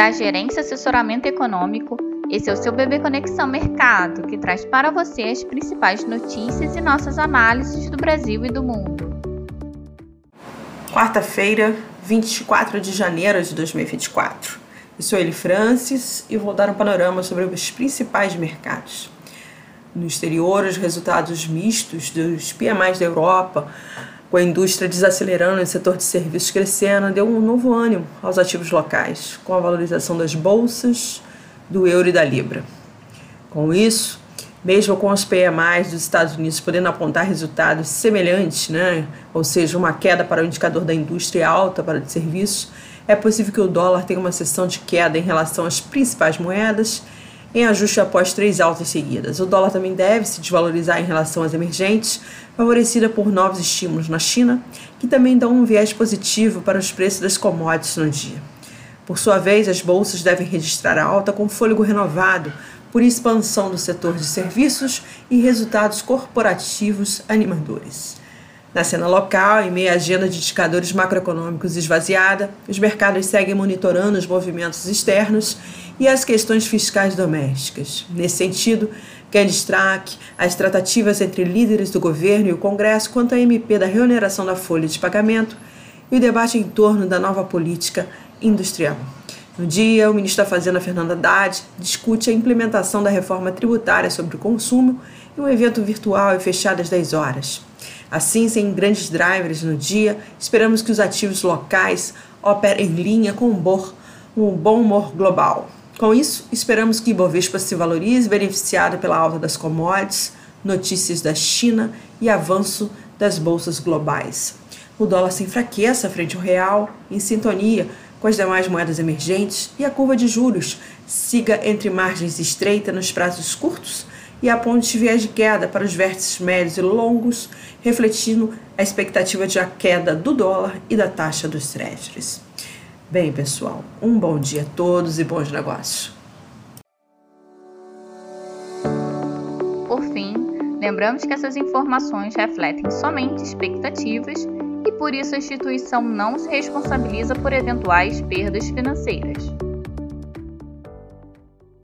da Gerência Assessoramento Econômico. Esse é o seu Bebê Conexão Mercado, que traz para você as principais notícias e nossas análises do Brasil e do mundo. Quarta-feira, 24 de janeiro de 2024. Eu sou Eli Francis e vou dar um panorama sobre os principais mercados. No exterior, os resultados mistos dos PMIs da Europa com a indústria desacelerando e o setor de serviços crescendo, deu um novo ânimo aos ativos locais, com a valorização das bolsas, do euro e da libra. Com isso, mesmo com os PMIs dos Estados Unidos podendo apontar resultados semelhantes, né? ou seja, uma queda para o indicador da indústria alta para de serviços, é possível que o dólar tenha uma sessão de queda em relação às principais moedas em ajuste após três altas seguidas. O dólar também deve se desvalorizar em relação às emergentes, favorecida por novos estímulos na China, que também dão um viés positivo para os preços das commodities no dia. Por sua vez, as bolsas devem registrar alta com fôlego renovado por expansão do setor de serviços e resultados corporativos animadores. Na cena local, em meio à agenda de indicadores macroeconômicos esvaziada, os mercados seguem monitorando os movimentos externos e as questões fiscais domésticas. Nesse sentido, quer destaque as tratativas entre líderes do governo e o Congresso quanto à MP da reoneração da folha de pagamento e o debate em torno da nova política industrial. No dia, o ministro da Fazenda, Fernando Haddad, discute a implementação da reforma tributária sobre o consumo em um evento virtual e fechado às 10 horas. Assim, sem grandes drivers no dia, esperamos que os ativos locais operem em linha com um bom humor global. Com isso, esperamos que Ibovespa se valorize, beneficiado pela alta das commodities, notícias da China e avanço das bolsas globais. O dólar se enfraqueça frente ao real, em sintonia com as demais moedas emergentes, e a curva de juros siga entre margens estreitas nos prazos curtos e aponte viés de queda para os vértices médios e longos, refletindo a expectativa de a queda do dólar e da taxa dos treasuries. Bem, pessoal, um bom dia a todos e bons negócios. Por fim, lembramos que essas informações refletem somente expectativas por isso a instituição não se responsabiliza por eventuais perdas financeiras.